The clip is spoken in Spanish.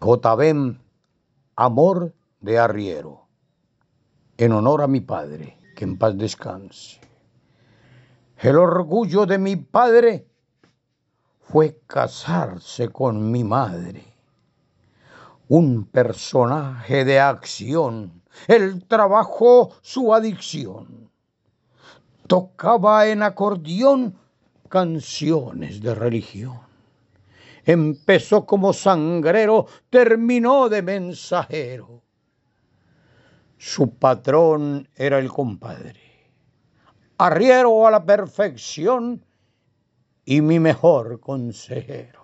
Cotabem, amor de arriero, en honor a mi padre, que en paz descanse. El orgullo de mi padre fue casarse con mi madre. Un personaje de acción, el trabajo su adicción. Tocaba en acordeón canciones de religión. Empezó como sangrero, terminó de mensajero. Su patrón era el compadre, arriero a la perfección y mi mejor consejero.